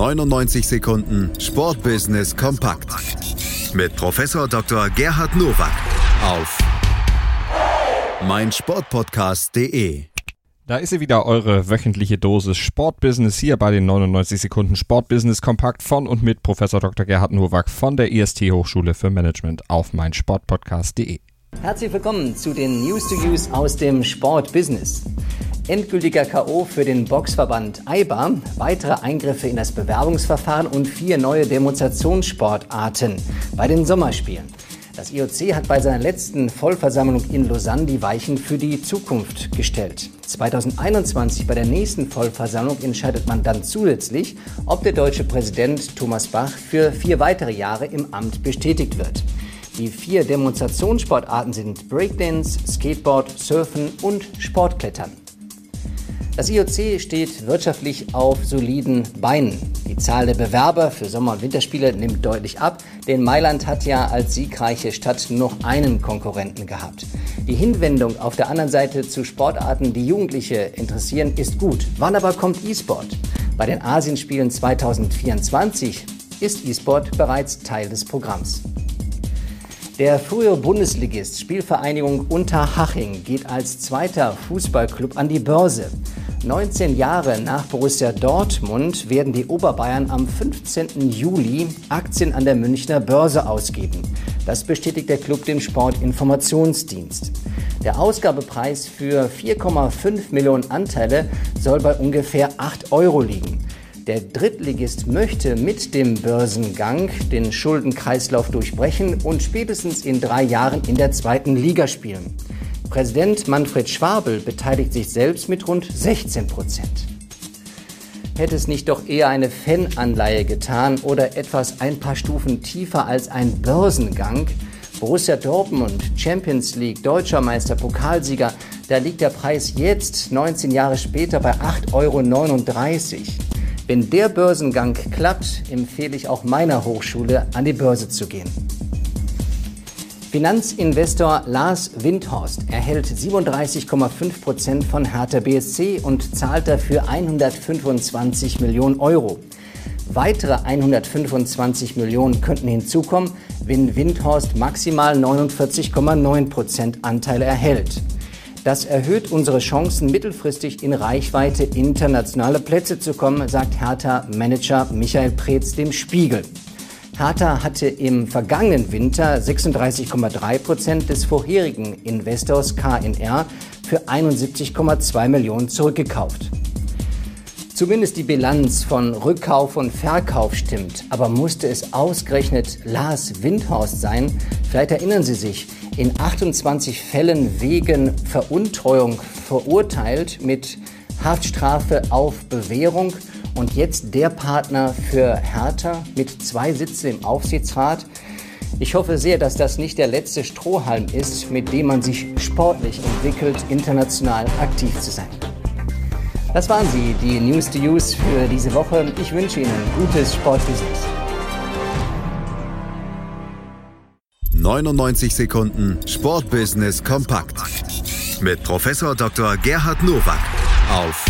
99 Sekunden Sportbusiness kompakt mit Professor Dr. Gerhard Nowak auf meinsportpodcast.de. Da ist sie wieder, eure wöchentliche Dosis Sportbusiness hier bei den 99 Sekunden Sportbusiness Kompakt von und mit Professor Dr. Gerhard Nowak von der IST Hochschule für Management auf meinsportpodcast.de. Herzlich willkommen zu den News to Use aus dem Sportbusiness. Endgültiger K.O. für den Boxverband AIBA, weitere Eingriffe in das Bewerbungsverfahren und vier neue Demonstrationssportarten bei den Sommerspielen. Das IOC hat bei seiner letzten Vollversammlung in Lausanne die Weichen für die Zukunft gestellt. 2021 bei der nächsten Vollversammlung entscheidet man dann zusätzlich, ob der deutsche Präsident Thomas Bach für vier weitere Jahre im Amt bestätigt wird. Die vier Demonstrationssportarten sind Breakdance, Skateboard, Surfen und Sportklettern. Das IOC steht wirtschaftlich auf soliden Beinen. Die Zahl der Bewerber für Sommer- und Winterspiele nimmt deutlich ab, denn Mailand hat ja als siegreiche Stadt noch einen Konkurrenten gehabt. Die Hinwendung auf der anderen Seite zu Sportarten, die Jugendliche interessieren, ist gut. Wann aber kommt E-Sport? Bei den Asienspielen 2024 ist E-Sport bereits Teil des Programms. Der frühere Bundesligist Spielvereinigung Unterhaching geht als zweiter Fußballclub an die Börse. 19 Jahre nach Borussia Dortmund werden die Oberbayern am 15. Juli Aktien an der Münchner Börse ausgeben. Das bestätigt der Club dem Sportinformationsdienst. Der Ausgabepreis für 4,5 Millionen Anteile soll bei ungefähr 8 Euro liegen. Der Drittligist möchte mit dem Börsengang den Schuldenkreislauf durchbrechen und spätestens in drei Jahren in der zweiten Liga spielen. Präsident Manfred Schwabel beteiligt sich selbst mit rund 16 Prozent. Hätte es nicht doch eher eine Fananleihe getan oder etwas ein paar Stufen tiefer als ein Börsengang? Borussia Dortmund, Champions League, Deutscher Meister, Pokalsieger, da liegt der Preis jetzt, 19 Jahre später, bei 8,39 Euro. Wenn der Börsengang klappt, empfehle ich auch meiner Hochschule, an die Börse zu gehen. Finanzinvestor Lars Windhorst erhält 37,5 Prozent von Hertha BSC und zahlt dafür 125 Millionen Euro. Weitere 125 Millionen könnten hinzukommen, wenn Windhorst maximal 49,9 Prozent Anteile erhält. Das erhöht unsere Chancen, mittelfristig in Reichweite internationale Plätze zu kommen, sagt Hertha-Manager Michael Preetz dem Spiegel. Hertha hatte im vergangenen Winter 36,3 Prozent des vorherigen Investors KNR für 71,2 Millionen zurückgekauft. Zumindest die Bilanz von Rückkauf und Verkauf stimmt, aber musste es ausgerechnet Lars Windhorst sein? Vielleicht erinnern Sie sich, in 28 Fällen wegen Veruntreuung verurteilt mit Haftstrafe auf Bewährung und jetzt der Partner für Hertha mit zwei Sitzen im Aufsichtsrat. Ich hoffe sehr, dass das nicht der letzte Strohhalm ist, mit dem man sich sportlich entwickelt, international aktiv zu sein. Das waren sie, die News to Use für diese Woche. Ich wünsche Ihnen gutes Sportbusiness. 99 Sekunden Sportbusiness kompakt mit Professor Dr. Gerhard Nowak auf